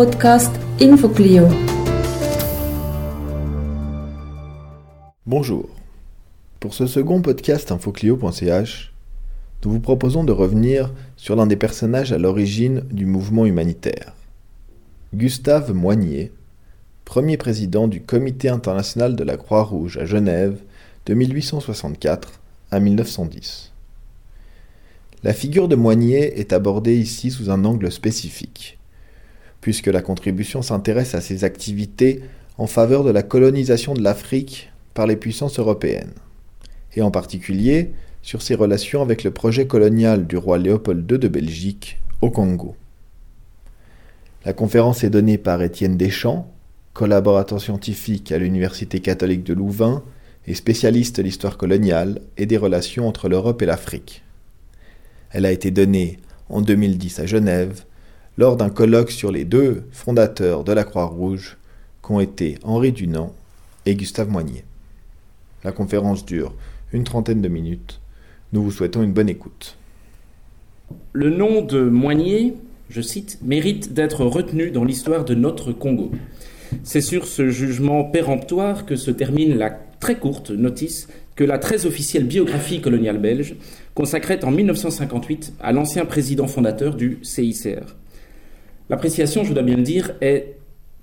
Podcast InfoClio. Bonjour. Pour ce second podcast InfoClio.ch, nous vous proposons de revenir sur l'un des personnages à l'origine du mouvement humanitaire. Gustave Moignier, premier président du Comité international de la Croix-Rouge à Genève de 1864 à 1910. La figure de Moignier est abordée ici sous un angle spécifique, puisque la contribution s'intéresse à ses activités en faveur de la colonisation de l'Afrique par les puissances européennes, et en particulier sur ses relations avec le projet colonial du roi Léopold II de Belgique au Congo. La conférence est donnée par Étienne Deschamps, collaborateur scientifique à l'Université catholique de Louvain et spécialiste de l'histoire coloniale et des relations entre l'Europe et l'Afrique. Elle a été donnée en 2010 à Genève lors d'un colloque sur les deux fondateurs de la Croix-Rouge qu'ont été Henri Dunant et Gustave Moignet. La conférence dure une trentaine de minutes. Nous vous souhaitons une bonne écoute. Le nom de Moignet, je cite, mérite d'être retenu dans l'histoire de notre Congo. C'est sur ce jugement péremptoire que se termine la très courte notice que la très officielle biographie coloniale belge consacrait en 1958 à l'ancien président fondateur du CICR. L'appréciation, je dois bien le dire, est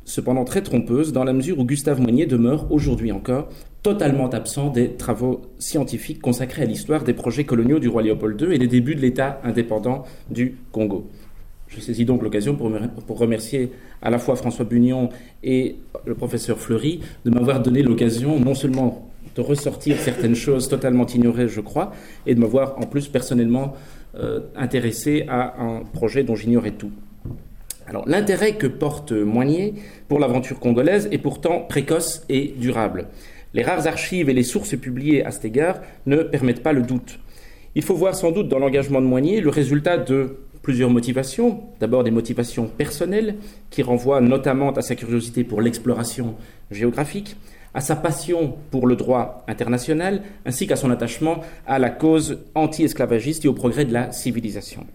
cependant très trompeuse dans la mesure où Gustave Moignet demeure aujourd'hui encore totalement absent des travaux scientifiques consacrés à l'histoire des projets coloniaux du roi Léopold II et des débuts de l'État indépendant du Congo. Je saisis donc l'occasion pour, remercier à la fois François Bunion et le professeur Fleury de m'avoir donné l'occasion non seulement de ressortir certaines choses totalement ignorées, je crois, et de m'avoir en plus personnellement euh, intéressé à un projet dont j'ignorais tout. Alors l'intérêt que porte Moignet pour l'aventure congolaise est pourtant précoce et durable. Les rares archives et les sources publiées à cet égard ne permettent pas le doute. Il faut voir sans doute dans l'engagement de Moignet le résultat de plusieurs motivations. D'abord des motivations personnelles qui renvoient notamment à sa curiosité pour l'exploration géographique, à sa passion pour le droit international, ainsi qu'à son attachement à la cause anti-esclavagiste et au progrès de la civilisation.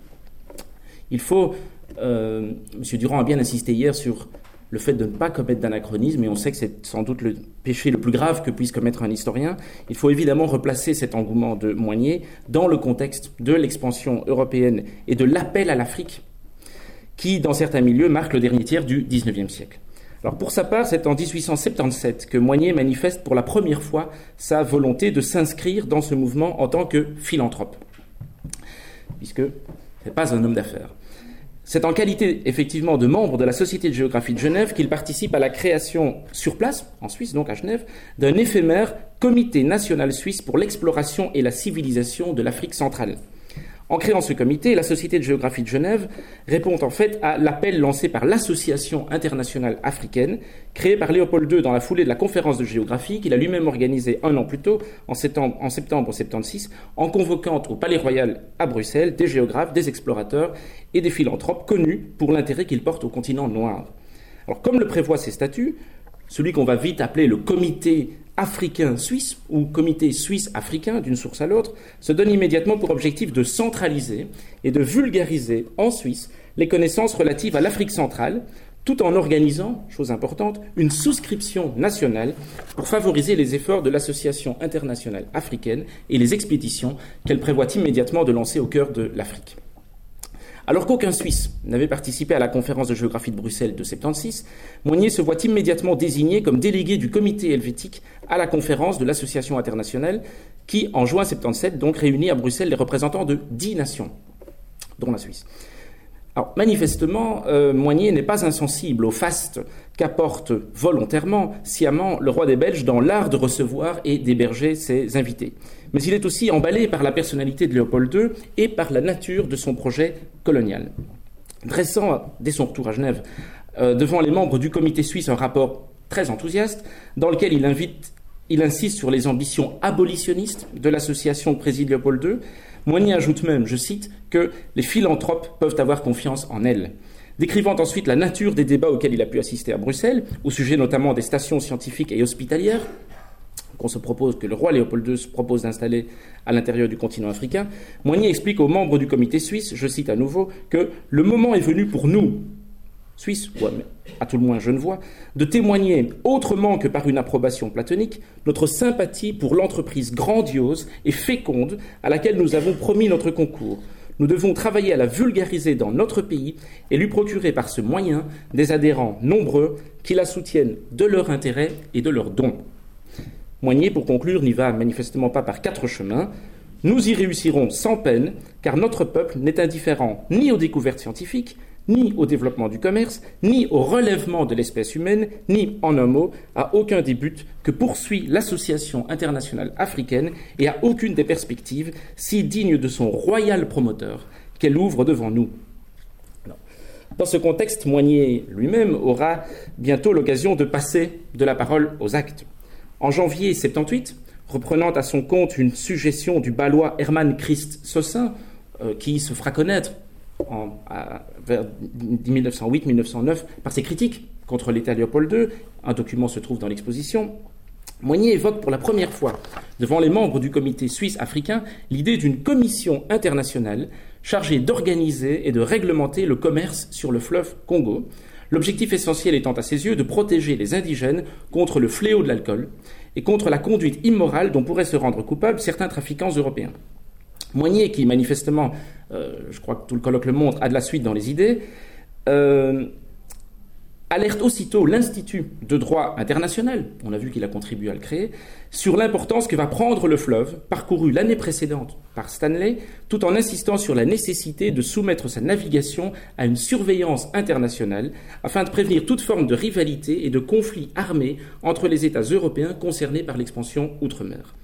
Il faut, euh, M. Durand a bien insisté hier sur le fait de ne pas commettre d'anachronisme, et on sait que c'est sans doute le péché le plus grave que puisse commettre un historien, il faut évidemment replacer cet engouement de Moignet dans le contexte de l'expansion européenne et de l'appel à l'Afrique, qui, dans certains milieux, marque le dernier tiers du XIXe siècle. Alors pour sa part, c'est en 1877 que Moignet manifeste pour la première fois sa volonté de s'inscrire dans ce mouvement en tant que philanthrope, puisque ce n'est pas un homme d'affaires. C'est en qualité effectivement de membre de la Société de géographie de Genève qu'il participe à la création sur place, en Suisse donc à Genève, d'un éphémère Comité national suisse pour l'exploration et la civilisation de l'Afrique centrale. En créant ce comité, la Société de géographie de Genève répond en fait à l'appel lancé par l'Association internationale africaine, créée par Léopold II dans la foulée de la conférence de géographie qu'il a lui-même organisée un an plus tôt, en septembre, en septembre 76, en convoquant au Palais Royal à Bruxelles des géographes, des explorateurs et des philanthropes connus pour l'intérêt qu'ils portent au continent noir. Alors, comme le prévoient ces statuts, celui qu'on va vite appeler le comité africain-suisse ou comité suisse-africain d'une source à l'autre, se donne immédiatement pour objectif de centraliser et de vulgariser en Suisse les connaissances relatives à l'Afrique centrale, tout en organisant, chose importante, une souscription nationale pour favoriser les efforts de l'Association internationale africaine et les expéditions qu'elle prévoit immédiatement de lancer au cœur de l'Afrique. Alors qu'aucun Suisse n'avait participé à la conférence de géographie de Bruxelles de 76, Moignet se voit immédiatement désigné comme délégué du comité helvétique à la conférence de l'association internationale qui, en juin 77, donc réunit à Bruxelles les représentants de dix nations, dont la Suisse. Alors, manifestement, euh, n'est pas insensible au faste qu'apporte volontairement, sciemment, le roi des Belges dans l'art de recevoir et d'héberger ses invités. Mais il est aussi emballé par la personnalité de Léopold II et par la nature de son projet colonial. Dressant, dès son retour à Genève, euh, devant les membres du comité suisse un rapport très enthousiaste, dans lequel il insiste sur les ambitions abolitionnistes de l'association préside Léopold II. Moigny ajoute même, je cite, que les philanthropes peuvent avoir confiance en elle. Décrivant ensuite la nature des débats auxquels il a pu assister à Bruxelles, au sujet notamment des stations scientifiques et hospitalières, qu'on se propose, que le roi Léopold II se propose d'installer à l'intérieur du continent africain, Moigny explique aux membres du comité suisse, je cite à nouveau, que le moment est venu pour nous, suisse, ou à tout le moins genevois, de témoigner, autrement que par une approbation platonique, notre sympathie pour l'entreprise grandiose et féconde à laquelle nous avons promis notre concours. Nous devons travailler à la vulgariser dans notre pays et lui procurer par ce moyen des adhérents nombreux qui la soutiennent de leur intérêt et de leurs dons. Moigné, pour conclure, n'y va manifestement pas par quatre chemins. Nous y réussirons sans peine, car notre peuple n'est indifférent ni aux découvertes scientifiques, ni au développement du commerce, ni au relèvement de l'espèce humaine, ni, en un mot, à aucun des buts que poursuit l'Association internationale africaine et à aucune des perspectives si dignes de son royal promoteur qu'elle ouvre devant nous. Dans ce contexte, Moigné lui-même aura bientôt l'occasion de passer de la parole aux actes. En janvier 78, reprenant à son compte une suggestion du balois Hermann Christ Sossin, euh, qui se fera connaître vers 1908-1909 par ses critiques contre l'État Léopold II, un document se trouve dans l'exposition, Moigny évoque pour la première fois devant les membres du comité suisse-africain l'idée d'une commission internationale chargée d'organiser et de réglementer le commerce sur le fleuve Congo, l'objectif essentiel étant à ses yeux de protéger les indigènes contre le fléau de l'alcool et contre la conduite immorale dont pourraient se rendre coupables certains trafiquants européens. Moigné, qui manifestement, euh, je crois que tout le colloque le montre, a de la suite dans les idées, euh, alerte aussitôt l'Institut de droit international, on a vu qu'il a contribué à le créer, sur l'importance que va prendre le fleuve, parcouru l'année précédente par Stanley, tout en insistant sur la nécessité de soumettre sa navigation à une surveillance internationale afin de prévenir toute forme de rivalité et de conflit armé entre les États européens concernés par l'expansion outre-mer.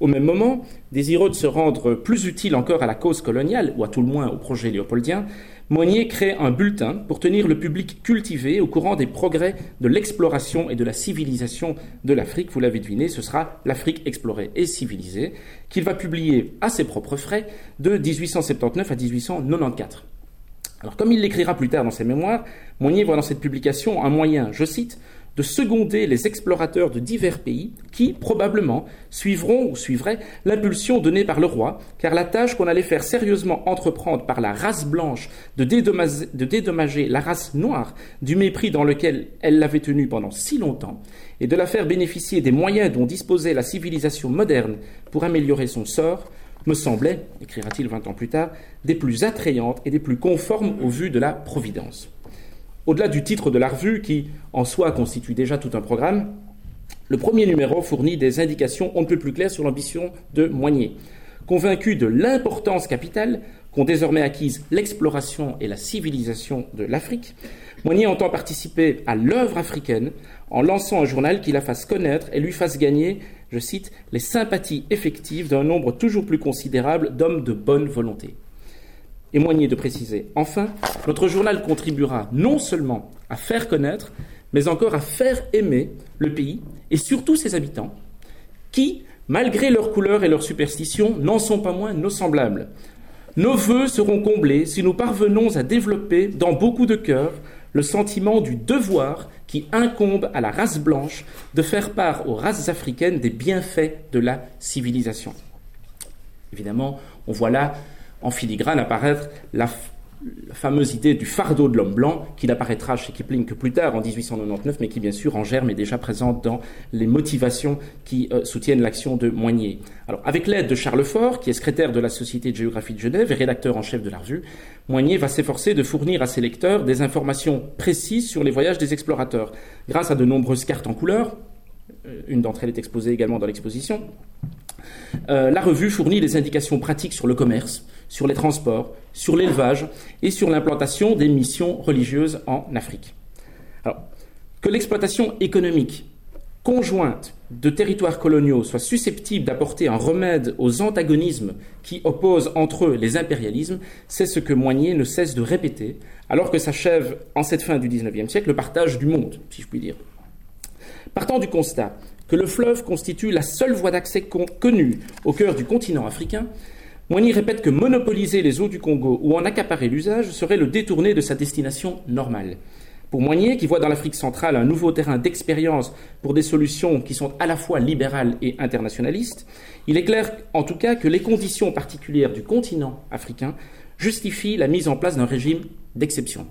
Au même moment, désireux de se rendre plus utile encore à la cause coloniale, ou à tout le moins au projet léopoldien, Monnier crée un bulletin pour tenir le public cultivé au courant des progrès de l'exploration et de la civilisation de l'Afrique. Vous l'avez deviné, ce sera l'Afrique explorée et civilisée, qu'il va publier à ses propres frais de 1879 à 1894. Alors, comme il l'écrira plus tard dans ses mémoires, Monnier voit dans cette publication un moyen, je cite, de seconder les explorateurs de divers pays qui, probablement, suivront ou suivraient l'impulsion donnée par le roi, car la tâche qu'on allait faire sérieusement entreprendre par la race blanche de dédommager, la race noire du mépris dans lequel elle l'avait tenue pendant si longtemps, et de la faire bénéficier des moyens dont disposait la civilisation moderne pour améliorer son sort, me semblait, écrira-t-il vingt ans plus tard, des plus attrayantes et des plus conformes aux vues de la Providence. Au-delà du titre de la revue, qui en soi constitue déjà tout un programme, le premier numéro fournit des indications on ne peut plus claires sur l'ambition de Moigné. Convaincu de l'importance capitale qu'ont désormais acquise l'exploration et la civilisation de l'Afrique, Moigné entend participer à l'œuvre africaine en lançant un journal qui la fasse connaître et lui fasse gagner, je cite, les sympathies effectives d'un nombre toujours plus considérable d'hommes de bonne volonté et de préciser. Enfin, notre journal contribuera non seulement à faire connaître, mais encore à faire aimer le pays et surtout ses habitants, qui, malgré leurs couleurs et leurs superstitions, n'en sont pas moins nos semblables. Nos voeux seront comblés si nous parvenons à développer dans beaucoup de cœurs le sentiment du devoir qui incombe à la race blanche de faire part aux races africaines des bienfaits de la civilisation. Évidemment, on voit là en filigrane apparaître la, fameuse idée du fardeau de l'homme blanc, qui n'apparaîtra chez Kipling que plus tard, en 1899, mais qui bien sûr en germe est déjà présente dans les motivations qui euh, soutiennent l'action de Moigné. Avec l'aide de Charles Fort, qui est secrétaire de la Société de géographie de Genève et rédacteur en chef de la revue, Moigné va s'efforcer de fournir à ses lecteurs des informations précises sur les voyages des explorateurs, grâce à de nombreuses cartes en couleur, euh, une d'entre elles est exposée également dans l'exposition. Euh, la revue fournit des indications pratiques sur le commerce, sur les transports, sur l'élevage et sur l'implantation des missions religieuses en Afrique. Que l'exploitation économique conjointe de territoires coloniaux soit susceptible d'apporter un remède aux antagonismes qui opposent entre eux les impérialismes, c'est ce que Moigné ne cesse de répéter, alors que s'achève en cette fin du XIXe siècle le partage du monde, si je puis dire. Partant du constat que le fleuve constitue la seule voie d'accès connue au cœur du continent africain, Moigny répète que monopoliser les eaux du Congo ou en accaparer l'usage serait le détourner de sa destination normale. Pour Moigné, qui voit dans l'Afrique centrale un nouveau terrain d'expérience pour des solutions qui sont à la fois libérales et internationalistes, il est clair en tout cas que les conditions particulières du continent africain justifient la mise en place d'un régime d'exception.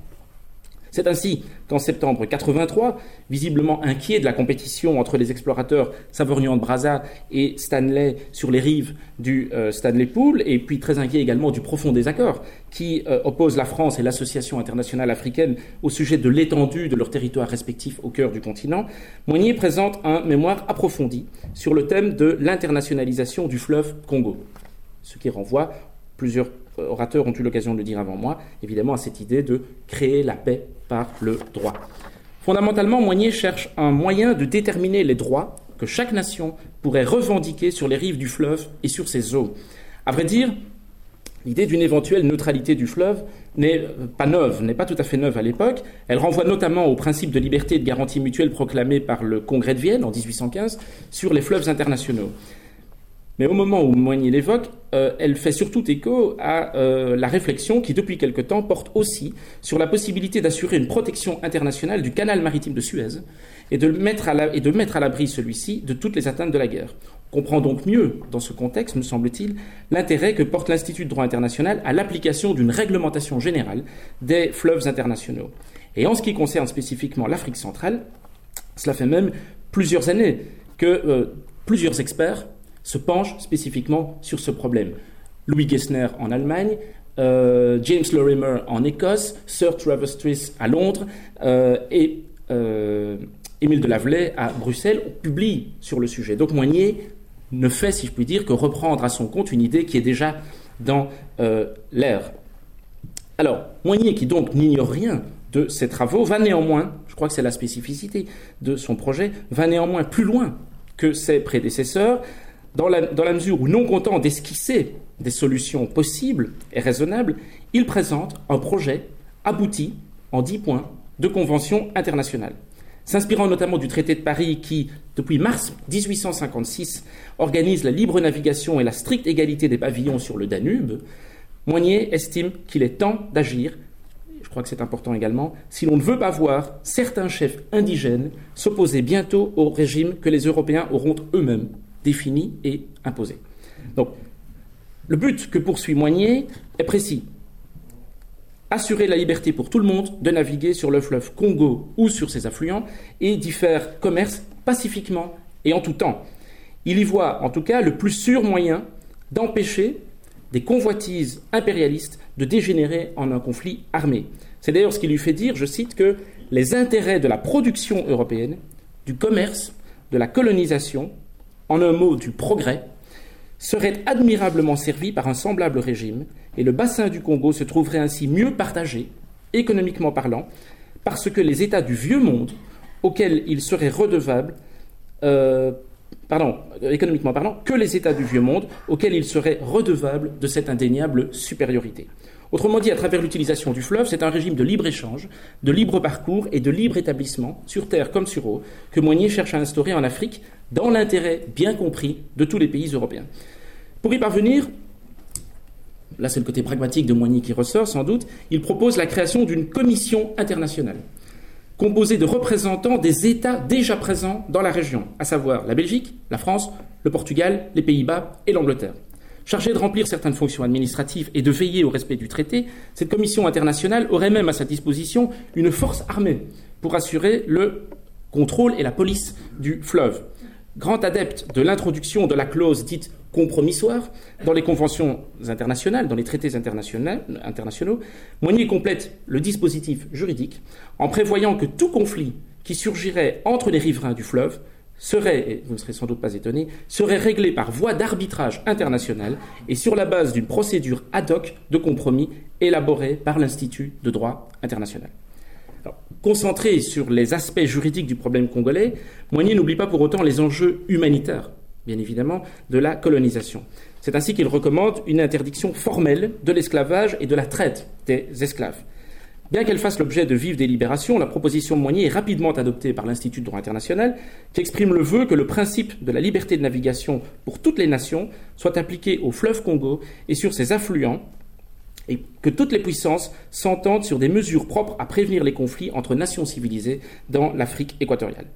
C'est ainsi qu'en septembre 83, visiblement inquiet de la compétition entre les explorateurs Savorgnan de Brazza et Stanley sur les rives du euh, Stanley Pool, et puis très inquiet également du profond désaccord qui euh, oppose la France et l'Association internationale africaine au sujet de l'étendue de leurs territoires respectifs au cœur du continent, Moignier présente un mémoire approfondi sur le thème de l'internationalisation du fleuve Congo, ce qui renvoie plusieurs orateurs ont eu l'occasion de le dire avant moi, évidemment à cette idée de créer la paix le droit. Fondamentalement, Moignier cherche un moyen de déterminer les droits que chaque nation pourrait revendiquer sur les rives du fleuve et sur ses eaux. À vrai dire, l'idée d'une éventuelle neutralité du fleuve n'est pas neuve, n'est pas tout à fait neuve à l'époque. Elle renvoie notamment au principe de liberté et de garantie mutuelle proclamé par le Congrès de Vienne en 1815 sur les fleuves internationaux. Mais au moment où Moigny l'évoque, euh, elle fait surtout écho à euh, la réflexion qui, depuis quelque temps, porte aussi sur la possibilité d'assurer une protection internationale du canal maritime de Suez et de mettre à l'abri celui-ci de toutes les atteintes de la guerre. On comprend donc mieux, dans ce contexte, me semble-t-il, l'intérêt que porte l'Institut de droit international à l'application d'une réglementation générale des fleuves internationaux. Et en ce qui concerne spécifiquement l'Afrique centrale, cela fait même plusieurs années que euh, plusieurs experts se penche spécifiquement sur ce problème. Louis Gessner en Allemagne, euh, James Lorimer en Écosse, Sir Trevor Stris à Londres euh, et euh, Émile de Lavelet à Bruxelles publient sur le sujet. Donc Moignier ne fait, si je puis dire, que reprendre à son compte une idée qui est déjà dans l'air. Alors, Moignier, qui donc n'ignore rien de ses travaux, va néanmoins, je crois que c'est la spécificité de son projet, va néanmoins plus loin que ses prédécesseurs dans la, mesure où, non content d'esquisser des solutions possibles et raisonnables, il présente un projet abouti en dix points de convention internationale. S'inspirant notamment du traité de Paris qui, depuis mars 1856, organise la libre navigation et la stricte égalité des pavillons sur le Danube, Moignet estime qu'il est temps d'agir, je crois que c'est important également, si l'on ne veut pas voir certains chefs indigènes s'opposer bientôt au régime que les Européens auront eux-mêmes défini et imposé. Donc, le but que poursuit Moignier est précis. Assurer la liberté pour tout le monde de naviguer sur le fleuve Congo ou sur ses affluents et d'y faire commerce pacifiquement et en tout temps. Il y voit en tout cas le plus sûr moyen d'empêcher des convoitises impérialistes de dégénérer en un conflit armé. C'est d'ailleurs ce qui lui fait dire, je cite, que les intérêts de la production européenne, du commerce, de la colonisation en un mot du progrès, serait admirablement servi par un semblable régime, et le bassin du Congo se trouverait ainsi mieux partagé, économiquement parlant, parce que les États du vieux monde, auxquels il serait redevable, euh, pardon, économiquement parlant, que les États du vieux monde, auxquels il serait redevable de cette indéniable supériorité. Autrement dit, à travers l'utilisation du fleuve, c'est un régime de libre-échange, de libre parcours et de libre établissement, sur terre comme sur eau, que Moignier cherche à instaurer en Afrique dans l'intérêt bien compris de tous les pays européens. Pour y parvenir, là c'est le côté pragmatique de Moigny qui ressort sans doute, il propose la création d'une commission internationale composée de représentants des États déjà présents dans la région, à savoir la Belgique, la France, le Portugal, les Pays-Bas et l'Angleterre. Chargée de remplir certaines fonctions administratives et de veiller au respect du traité, cette commission internationale aurait même à sa disposition une force armée pour assurer le contrôle et la police du fleuve. Grand adepte de l'introduction de la clause dite compromissoire dans les conventions internationales, dans les traités internationaux, Moignier complète le dispositif juridique en prévoyant que tout conflit qui surgirait entre les riverains du fleuve serait, et vous ne serez sans doute pas étonné, serait réglé par voie d'arbitrage international et sur la base d'une procédure ad hoc de compromis élaborée par l'Institut de droit international. Concentré sur les aspects juridiques du problème congolais, Moigny n'oublie pas pour autant les enjeux humanitaires, bien évidemment, de la colonisation. C'est ainsi qu'il recommande une interdiction formelle de l'esclavage et de la traite des esclaves. Bien qu'elle fasse l'objet de vives délibérations, la proposition de est rapidement adoptée par l'Institut de droit international, qui exprime le vœu que le principe de la liberté de navigation pour toutes les nations soit appliqué au fleuve Congo et sur ses affluents, et que toutes les puissances s'entendent sur des mesures propres à prévenir les conflits entre nations civilisées dans l'Afrique équatoriale.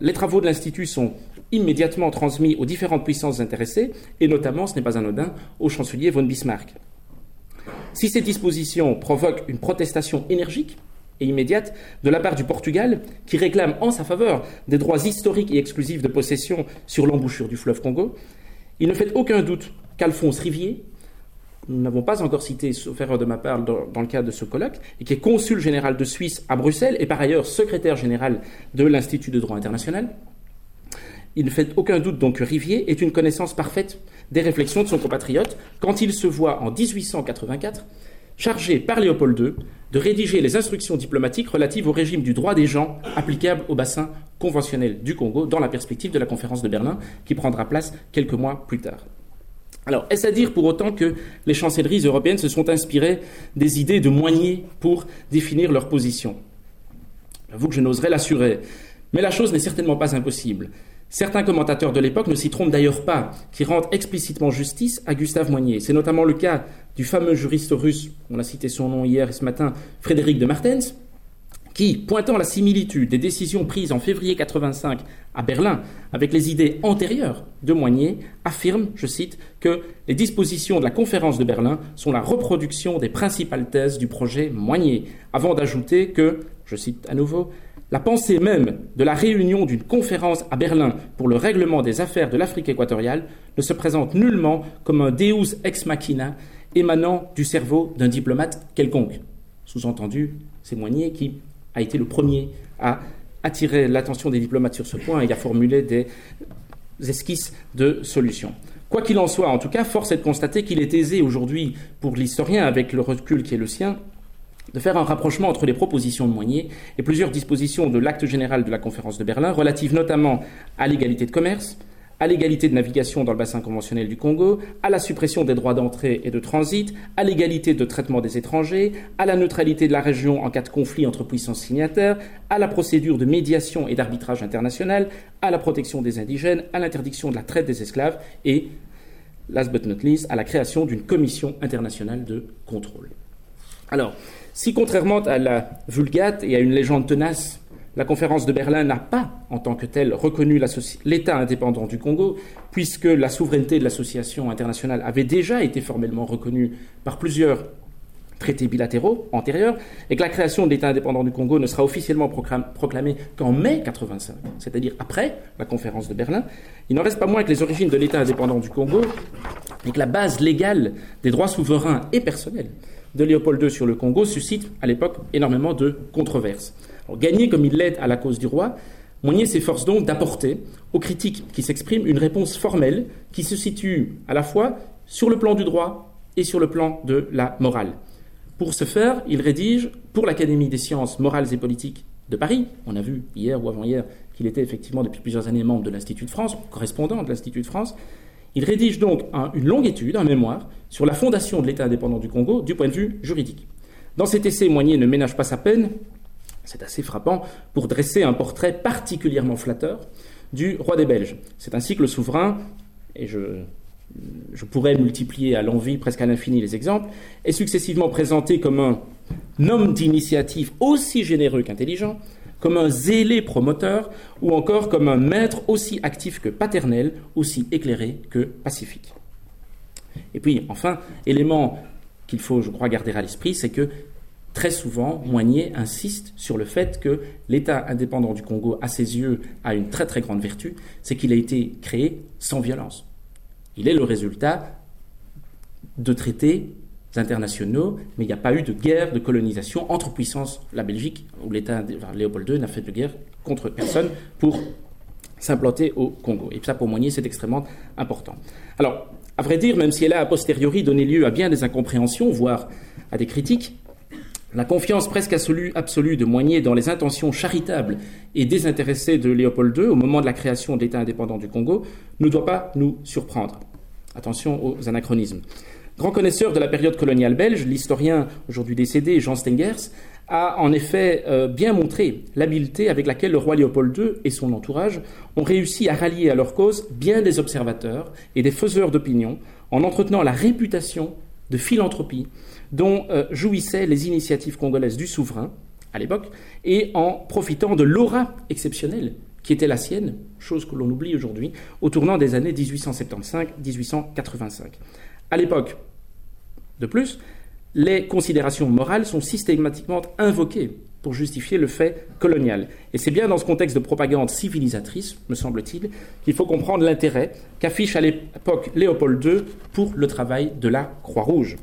Les travaux de l'Institut sont immédiatement transmis aux différentes puissances intéressées, et notamment, ce n'est pas anodin, au chancelier von Bismarck. Si ces dispositions provoquent une protestation énergique et immédiate de la part du Portugal, qui réclame en sa faveur des droits historiques et exclusifs de possession sur l'embouchure du fleuve Congo, il ne fait aucun doute qu'Alphonse Rivier, nous n'avons pas encore cité, sauf erreur de ma part, dans, dans, le cadre de ce colloque, et qui est consul général de Suisse à Bruxelles et par ailleurs secrétaire général de l'Institut de droit international, il ne fait aucun doute donc que Rivier est une connaissance parfaite des réflexions de son compatriote quand il se voit en 1884 chargé par Léopold II de rédiger les instructions diplomatiques relatives au régime du droit des gens applicable au bassin conventionnel du Congo dans la perspective de la conférence de Berlin qui prendra place quelques mois plus tard. Alors, est-ce à dire pour autant que les chancelleries européennes se sont inspirées des idées de Moigné pour définir leur position? J'avoue que je n'oserais l'assurer, mais la chose n'est certainement pas impossible. Certains commentateurs de l'époque ne s'y trompent d'ailleurs pas, qui rendent explicitement justice à Gustave Moignet. C'est notamment le cas du fameux juriste russe, on a cité son nom hier et ce matin, Frédéric de Martens, qui, pointant la similitude des décisions prises en février 85 à Berlin avec les idées antérieures de Moignet, affirme, je cite, que les dispositions de la conférence de Berlin sont la reproduction des principales thèses du projet Moignet, avant d'ajouter que, je cite à nouveau, la pensée même de la réunion d'une conférence à Berlin pour le règlement des affaires de l'Afrique équatoriale ne se présente nullement comme un deus ex machina émanant du cerveau d'un diplomate quelconque. Sous-entendu, c'est Moignet qui a été le premier à attirer l'attention des diplomates sur ce point et à formuler des esquisses de solutions. Quoi qu'il en soit, en tout cas, force est de constater qu'il est aisé aujourd'hui pour l'historien, avec le recul qui est le sien, de faire un rapprochement entre les propositions de Moignet et plusieurs dispositions de l'acte général de la conférence de Berlin, relatives notamment à l'égalité de commerce, à l'égalité de navigation dans le bassin conventionnel du Congo, à la suppression des droits d'entrée et de transit, à l'égalité de traitement des étrangers, à la neutralité de la région en cas de conflit entre puissances signataires, à la procédure de médiation et d'arbitrage international, à la protection des indigènes, à l'interdiction de la traite des esclaves et, last but not least, à la création d'une commission internationale de contrôle. Alors, si contrairement à la Vulgate et à une légende tenace, la conférence de Berlin n'a pas, en tant que telle, reconnu l'État indépendant du Congo, puisque la souveraineté de l'association internationale avait déjà été formellement reconnue par plusieurs traités bilatéraux antérieurs, et que la création de l'État indépendant du Congo ne sera officiellement proclamée qu'en mai 85, c'est-à-dire après la conférence de Berlin, il n'en reste pas moins que les origines de l'État indépendant du Congo et que la base légale des droits souverains et personnels de Léopold II sur le Congo suscite à l'époque énormément de controverses. gagné comme il l'aide à la cause du roi, Moignet s'efforce donc d'apporter aux critiques qui s'expriment une réponse formelle qui se situe à la fois sur le plan du droit et sur le plan de la morale. Pour ce faire, il rédige pour l'Académie des sciences morales et politiques de Paris, on a vu hier ou avant-hier qu'il était effectivement depuis plusieurs années membre de l'Institut de France, correspondant de l'Institut de France, il rédige donc une longue étude, un mémoire, sur la fondation de l'État indépendant du Congo du point de vue juridique. Dans cet essai, Moignet ne ménage pas sa peine, c'est assez frappant, pour dresser un portrait particulièrement flatteur du roi des Belges. C'est ainsi que le souverain, et je, je pourrais multiplier à l'envie presque à l'infini les exemples, est successivement présenté comme un homme d'initiative aussi généreux qu'intelligent, comme un zélé promoteur ou encore comme un maître aussi actif que paternel, aussi éclairé que pacifique. Et puis, enfin, élément qu'il faut, je crois, garder à l'esprit, c'est que très souvent, Moignet insiste sur le fait que l'État indépendant du Congo, à ses yeux, a une très très grande vertu, c'est qu'il a été créé sans violence. Il est le résultat de traités internationaux, mais il n'y a pas eu de guerre de colonisation entre puissances. La Belgique, ou l'État, Léopold II n'a fait de guerre contre personne pour s'implanter au Congo. Et ça, pour Moignet, c'est extrêmement important. Alors, à vrai dire, même si elle a a posteriori donné lieu à bien des incompréhensions, voire à des critiques, la confiance presque absolue, de Moignet dans les intentions charitables et désintéressées de Léopold II au moment de la création de l'État indépendant du Congo ne doit pas nous surprendre. Attention aux anachronismes. Grand connaisseur de la période coloniale belge, l'historien aujourd'hui décédé Jean Stengers a en effet euh, bien montré l'habileté avec laquelle le roi Léopold II et son entourage ont réussi à rallier à leur cause bien des observateurs et des faiseurs d'opinion en entretenant la réputation de philanthropie dont euh, jouissaient les initiatives congolaises du souverain à l'époque et en profitant de l'aura exceptionnelle qui était la sienne, chose que l'on oublie aujourd'hui, au tournant des années 1875-1885. À l'époque, de plus, les considérations morales sont systématiquement invoquées pour justifier le fait colonial. Et c'est bien dans ce contexte de propagande civilisatrice, me semble-t-il, qu'il faut comprendre l'intérêt qu'affiche à l'époque Léopold II pour le travail de la Croix-Rouge.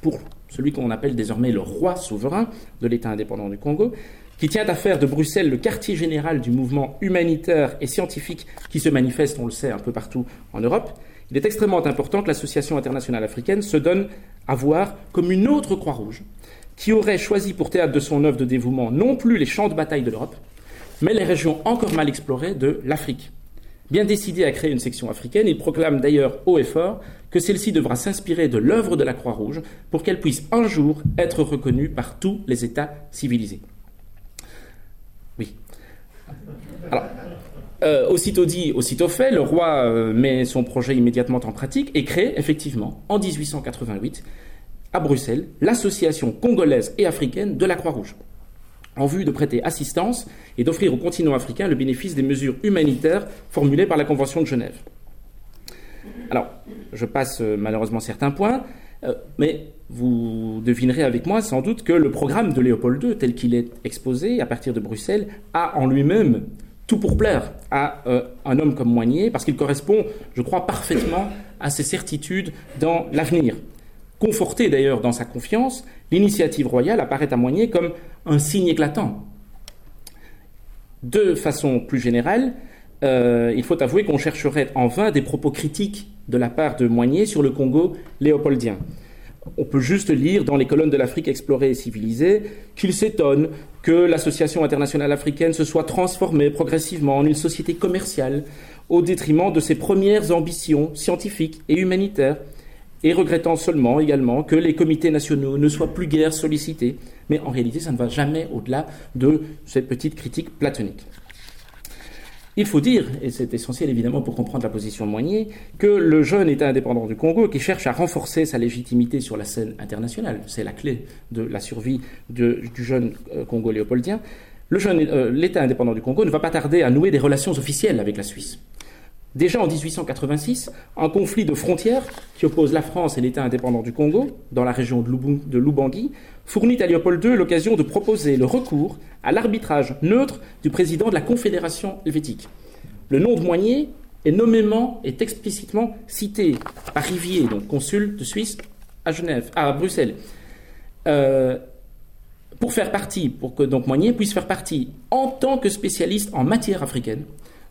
Pour celui qu'on appelle désormais le roi souverain de l'État indépendant du Congo, qui tient à faire de Bruxelles le quartier général du mouvement humanitaire et scientifique qui se manifeste, on le sait, un peu partout en Europe, il est extrêmement important que l'Association internationale africaine se donne à voir comme une autre Croix-Rouge, qui aurait choisi pour théâtre de son œuvre de dévouement non plus les champs de bataille de l'Europe, mais les régions encore mal explorées de l'Afrique. Bien décidé à créer une section africaine, il proclame d'ailleurs haut et fort que celle-ci devra s'inspirer de l'œuvre de la Croix-Rouge pour qu'elle puisse un jour être reconnue par tous les États civilisés. Oui. Alors, euh, aussitôt dit, aussitôt fait, le roi euh, met son projet immédiatement en pratique et crée effectivement, en 1888, à Bruxelles, l'association congolaise et africaine de la Croix-Rouge, en vue de prêter assistance et d'offrir au continent africain le bénéfice des mesures humanitaires formulées par la Convention de Genève. Alors, je passe euh, malheureusement certains points, mais vous devinerez avec moi sans doute que le programme de Léopold II, tel qu'il est exposé à partir de Bruxelles, a en lui-même tout pour plaire à euh, un homme comme Moigné, parce qu'il correspond, je crois, parfaitement à ses certitudes dans l'avenir. Conforté d'ailleurs dans sa confiance, l'initiative royale apparaît à Moigné comme un signe éclatant. De façon plus générale, euh, il faut avouer qu'on chercherait en vain des propos critiques de la part de Moigné sur le Congo léopoldien. On peut juste lire dans les colonnes de l'Afrique explorée et civilisée qu'il s'étonne que l'Association internationale africaine se soit transformée progressivement en une société commerciale au détriment de ses premières ambitions scientifiques et humanitaires, et regrettant seulement également que les comités nationaux ne soient plus guère sollicités. Mais en réalité, ça ne va jamais au-delà de cette petite critique platonique. Il faut dire, et c'est essentiel évidemment pour comprendre la position de Moigné, que le jeune État indépendant du Congo, qui cherche à renforcer sa légitimité sur la scène internationale, c'est la clé de la survie du jeune euh, Congo léopoldien, euh, l'État indépendant du Congo ne va pas tarder à nouer des relations officielles avec la Suisse. Déjà en 1886, un conflit de frontières qui oppose la France et l'État indépendant du Congo, dans la région de Lubangui, fournit à Léopold II l'occasion de proposer le recours à l'arbitrage neutre du président de la Confédération helvétique. Le nom de Moigné est nommément et explicitement cité par Rivier, donc consul de Suisse à Genève, à Bruxelles, euh, pour faire partie, pour que donc Moigné puisse faire partie en tant que spécialiste en matière africaine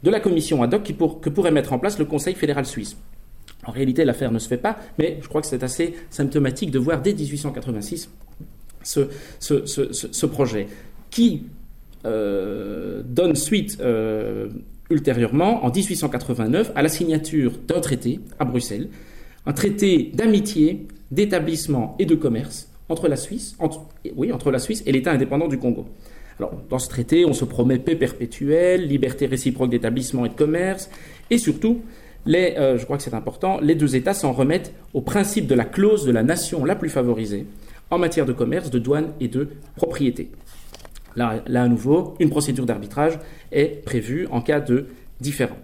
de la commission ad hoc que pourrait mettre en place le Conseil fédéral suisse. En réalité, l'affaire ne se fait pas, mais je crois que c'est assez symptomatique de voir dès 1886 ce, projet qui euh, donne suite euh, ultérieurement, en 1889, à la signature d'un traité à Bruxelles, un traité d'amitié, d'établissement et de commerce entre la Suisse, la Suisse et l'État indépendant du Congo. Dans ce traité, on se promet paix perpétuelle, liberté réciproque d'établissement et de commerce, et surtout, euh, je crois que c'est important, les deux États s'en remettent au principe de la clause de la nation la plus favorisée en matière de commerce, de douane et de propriété. Là, à nouveau, une procédure d'arbitrage est prévue en cas de différend.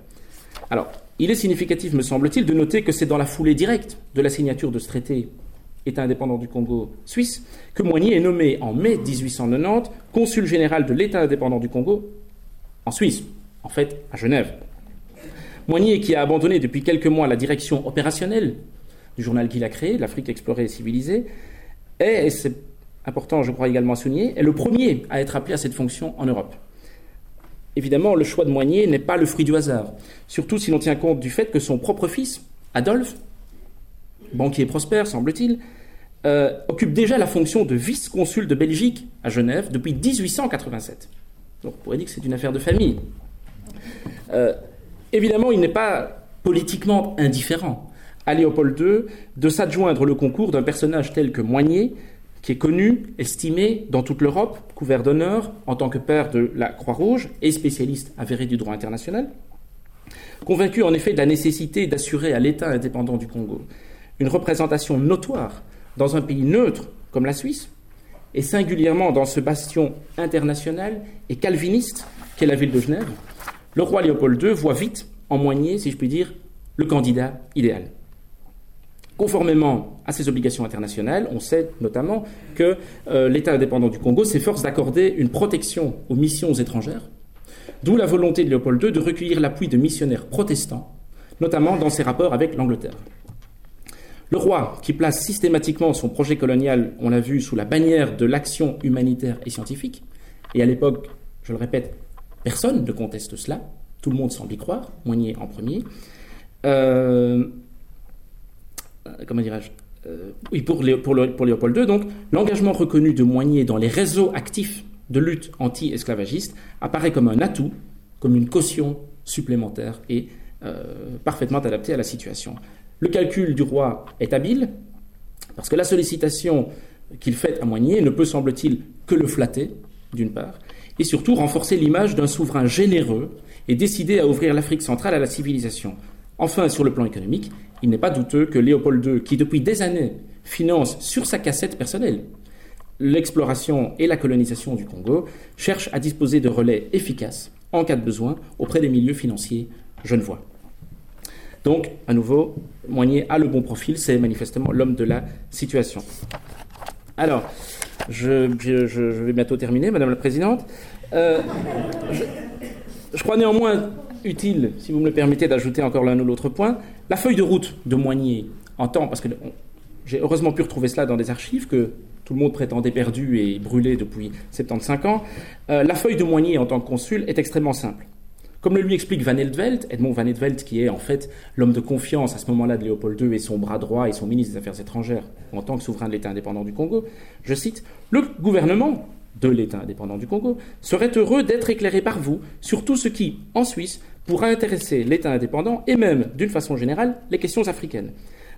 Alors, il est significatif, me semble-t-il, de noter que c'est dans la foulée directe de la signature de ce traité État indépendant du Congo suisse, que Moigny est nommé en mai 1890 consul général de l'État indépendant du Congo en Suisse, en fait à Genève. Moigny, qui a abandonné depuis quelques mois la direction opérationnelle du journal qu'il a créé, l'Afrique explorée et civilisée, est, et c'est important je crois également à souligner, est le premier à être appelé à cette fonction en Europe. Évidemment, le choix de Moigny n'est pas le fruit du hasard, surtout si l'on tient compte du fait que son propre fils, Adolphe, banquier prospère, semble-t-il, euh, occupe déjà la fonction de vice-consul de Belgique à Genève depuis 1887. Donc on pourrait dire que c'est une affaire de famille. Euh, évidemment, il n'est pas politiquement indifférent à Léopold II de s'adjoindre le concours d'un personnage tel que Moigné, qui est connu, estimé dans toute l'Europe, couvert d'honneur en tant que père de la Croix-Rouge et spécialiste avéré du droit international, convaincu en effet de la nécessité d'assurer à l'État indépendant du Congo une représentation notoire dans un pays neutre comme la Suisse, et singulièrement dans ce bastion international et calviniste qu'est la ville de Genève, le roi Léopold II voit vite en Moigné, si je puis dire, le candidat idéal. Conformément à ses obligations internationales, on sait notamment que euh, l'État indépendant du Congo s'efforce d'accorder une protection aux missions étrangères, d'où la volonté de Léopold II de recueillir l'appui de missionnaires protestants, notamment dans ses rapports avec l'Angleterre. Le roi, qui place systématiquement son projet colonial, on l'a vu, sous la bannière de l'action humanitaire et scientifique, et à l'époque, je le répète, personne ne conteste cela, tout le monde semble y croire, Moigné en premier, euh, comment dirais-je euh, Oui, pour, Léopold II, donc, l'engagement reconnu de Moigné dans les réseaux actifs de lutte anti-esclavagiste apparaît comme un atout, comme une caution supplémentaire et euh, parfaitement adapté à la situation. Le calcul du roi est habile, parce que la sollicitation qu'il fait à Moigné ne peut, semble-t-il, que le flatter, d'une part, et surtout renforcer l'image d'un souverain généreux et décidé à ouvrir l'Afrique centrale à la civilisation. Enfin, sur le plan économique, il n'est pas douteux que Léopold II, qui depuis des années finance sur sa cassette personnelle l'exploration et la colonisation du Congo, cherche à disposer de relais efficaces en cas de besoin auprès des milieux financiers genevois. Donc, à nouveau, Moigné a le bon profil, c'est manifestement l'homme de la situation. Alors, je, vais bientôt terminer, Madame la Présidente. Euh, je, crois néanmoins utile, si vous me le permettez, d'ajouter encore l'un ou l'autre point, la feuille de route de Moigné en temps, parce que j'ai heureusement pu retrouver cela dans des archives que tout le monde prétendait perdues et brûlées depuis 75 ans. Euh, la feuille de Moigné en tant que consul est extrêmement simple. Comme le lui explique Van Eldvelt, Edmond Van Eldvelt, qui est en fait l'homme de confiance à ce moment-là de Léopold II et son bras droit et son ministre des Affaires étrangères en tant que souverain de l'État indépendant du Congo, je cite, le gouvernement de l'État indépendant du Congo serait heureux d'être éclairé par vous sur tout ce qui, en Suisse, pourra intéresser l'État indépendant et même, d'une façon générale, les questions africaines.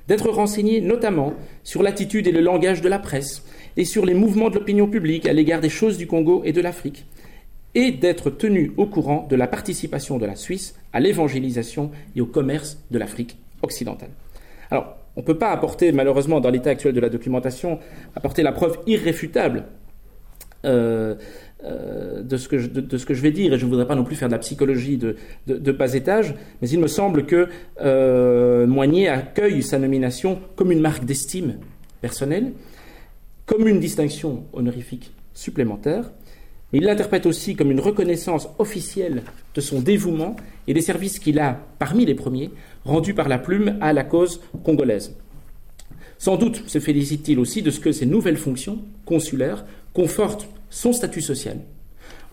D'être renseigné notamment sur l'attitude et le langage de la presse et sur les mouvements de l'opinion publique à l'égard des choses du Congo et de l'Afrique et d'être tenu au courant de la participation de la Suisse à l'évangélisation et au commerce de l'Afrique occidentale. Alors, on ne peut pas apporter, malheureusement, dans l'état actuel de la documentation, apporter la preuve irréfutable euh, de, ce que je, de, vais dire, et je ne voudrais pas non plus faire de la psychologie de, de, bas étage, mais il me semble que euh, Moigné accueille sa nomination comme une marque d'estime personnelle, comme une distinction honorifique supplémentaire, il l'interprète aussi comme une reconnaissance officielle de son dévouement et des services qu'il a, parmi les premiers, rendus par la plume à la cause congolaise. Sans doute se félicite-t-il aussi de ce que ces nouvelles fonctions consulaires confortent son statut social,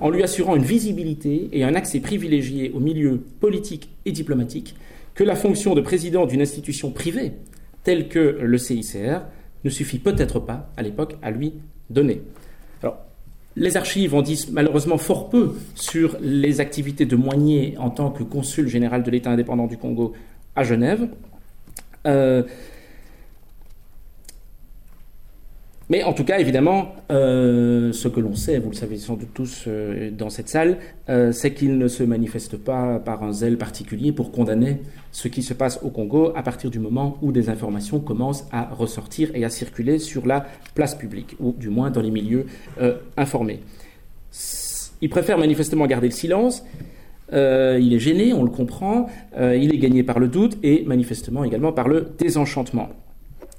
en lui assurant une visibilité et un accès privilégié au milieu politique et diplomatique que la fonction de président d'une institution privée, telle que le CICR, ne suffit peut-être pas à l'époque à lui donner. Les archives en disent malheureusement fort peu sur les activités de Moigné en tant que consul général de l'État indépendant du Congo à Genève. Euh, Mais en tout cas, évidemment, euh, ce que l'on sait, vous le savez sans doute tous euh, dans cette salle, euh, c'est qu'il ne se manifeste pas par un zèle particulier pour condamner ce qui se passe au Congo à partir du moment où des informations commencent à ressortir et à circuler sur la place publique, ou du moins dans les milieux informés. Il préfère manifestement garder le silence. il est gêné, on le comprend. il est gagné par le doute et manifestement également par le désenchantement.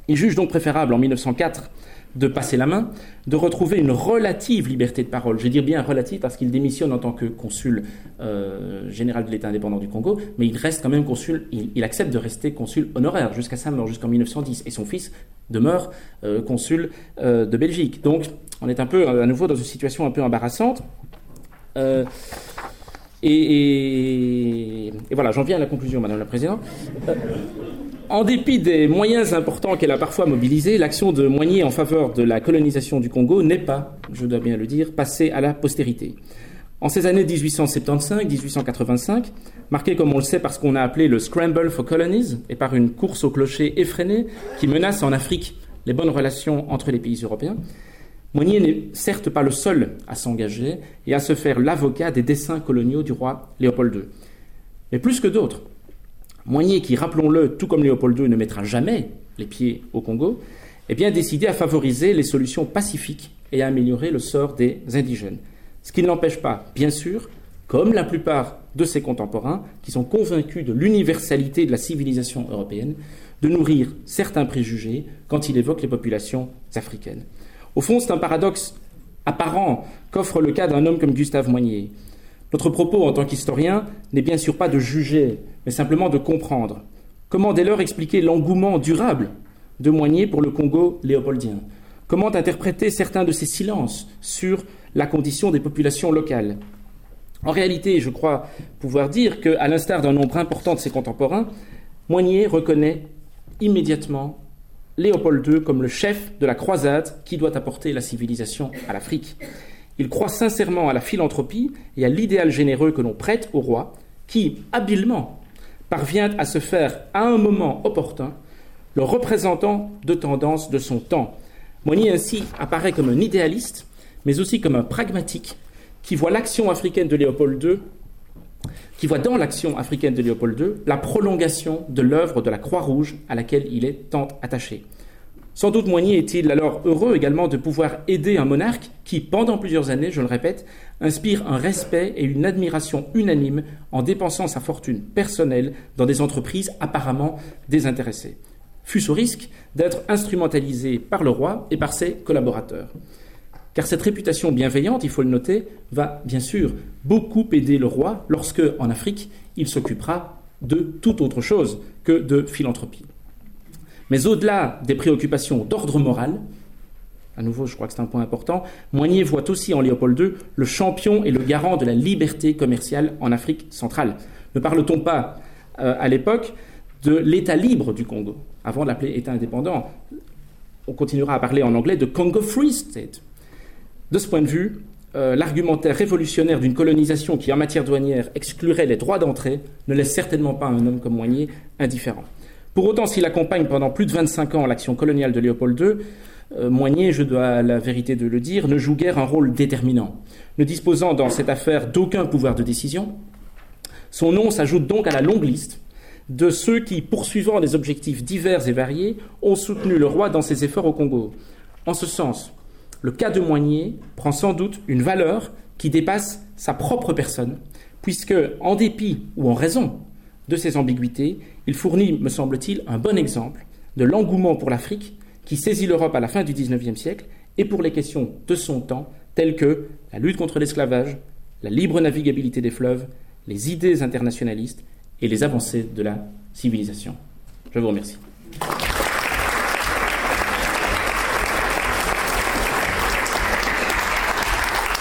Il juge donc préférable en 1904 de passer la main, de retrouver une relative liberté de parole. Je dis bien relative parce qu'il démissionne en tant que consul euh, général de l'État indépendant du Congo, mais il reste quand même consul, il, accepte de rester consul honoraire jusqu'à sa mort, jusqu'en 1910, et son fils demeure euh, consul euh, de Belgique. Donc on est un peu à nouveau dans une situation un peu embarrassante. Et, et, voilà, j'en viens à la conclusion, Madame la Présidente. En dépit des moyens importants qu'elle a parfois mobilisés, l'action de Moigné en faveur de la colonisation du Congo n'est pas, je dois bien le dire, passée à la postérité. En ces années 1875-1885, marquées comme on le sait par ce qu'on a appelé le Scramble for Colonies et par une course au clocher effrénée qui menace en Afrique les bonnes relations entre les pays européens, Moigné n'est certes pas le seul à s'engager et à se faire l'avocat des desseins coloniaux du roi Léopold II. Mais plus que d'autres, Moigné, qui, rappelons-le, tout comme Léopold II, ne mettra jamais les pieds au Congo, est bien décidé à favoriser les solutions pacifiques et à améliorer le sort des indigènes. Ce qui ne l'empêche pas, bien sûr, comme la plupart de ses contemporains, qui sont convaincus de l'universalité de la civilisation européenne, de nourrir certains préjugés quand il évoque les populations africaines. Au fond, c'est un paradoxe apparent qu'offre le cas d'un homme comme Gustave Moignet. Notre propos en tant qu'historien n'est bien sûr pas de juger, mais simplement de comprendre. Comment dès lors expliquer l'engouement durable de Moignet pour le Congo léopoldien? Comment interpréter certains de ses silences sur la condition des populations locales? En réalité, je crois pouvoir dire qu'à l'instar d'un nombre important de ses contemporains, Moignet reconnaît immédiatement Léopold II comme le chef de la croisade qui doit apporter la civilisation à l'Afrique. Il croit sincèrement à la philanthropie et à l'idéal généreux que l'on prête au roi, qui, habilement, parvient à se faire à un moment opportun le représentant de tendance de son temps. Moigny ainsi apparaît comme un idéaliste, mais aussi comme un pragmatique qui voit l'action africaine de Léopold II, qui voit dans l'action africaine de Léopold II la prolongation de l'œuvre de la Croix-Rouge à laquelle il est tant attaché. Sans doute Moigny est-il alors heureux également de pouvoir aider un monarque qui, pendant plusieurs années, je le répète, inspire un respect et une admiration unanime en dépensant sa fortune personnelle dans des entreprises apparemment désintéressées. Fût-ce au risque d'être instrumentalisé par le roi et par ses collaborateurs. Car cette réputation bienveillante, il faut le noter, va bien sûr beaucoup aider le roi lorsque, en Afrique, il s'occupera de toute autre chose que de philanthropie. Mais au-delà des préoccupations d'ordre moral, à nouveau, je crois que c'est un point important, Moignet voit aussi en Léopold II le champion et le garant de la liberté commerciale en Afrique centrale. Ne parle-t-on pas euh, à l'époque de l'État libre du Congo, avant de l'appeler État indépendant? On continuera à parler en anglais de Congo Free State. De ce point de vue, euh, l'argumentaire révolutionnaire d'une colonisation qui, en matière douanière, exclurait les droits d'entrée ne laisse certainement pas un homme comme Moignet indifférent. Pour autant, s'il accompagne pendant plus de 25 ans l'action coloniale de Léopold II, euh, Moignet, je dois la vérité de le dire, ne joue guère un rôle déterminant. Ne disposant dans cette affaire d'aucun pouvoir de décision, son nom s'ajoute donc à la longue liste de ceux qui, poursuivant des objectifs divers et variés, ont soutenu le roi dans ses efforts au Congo. En ce sens, le cas de Moignet prend sans doute une valeur qui dépasse sa propre personne, puisque, en dépit ou en raison de ses ambiguïtés, il fournit, me semble-t-il, un bon exemple de l'engouement pour l'Afrique qui saisit l'Europe à la fin du XIXe siècle et pour les questions de son temps, telles que la lutte contre l'esclavage, la libre navigabilité des fleuves, les idées internationalistes et les avancées de la civilisation. Je vous remercie.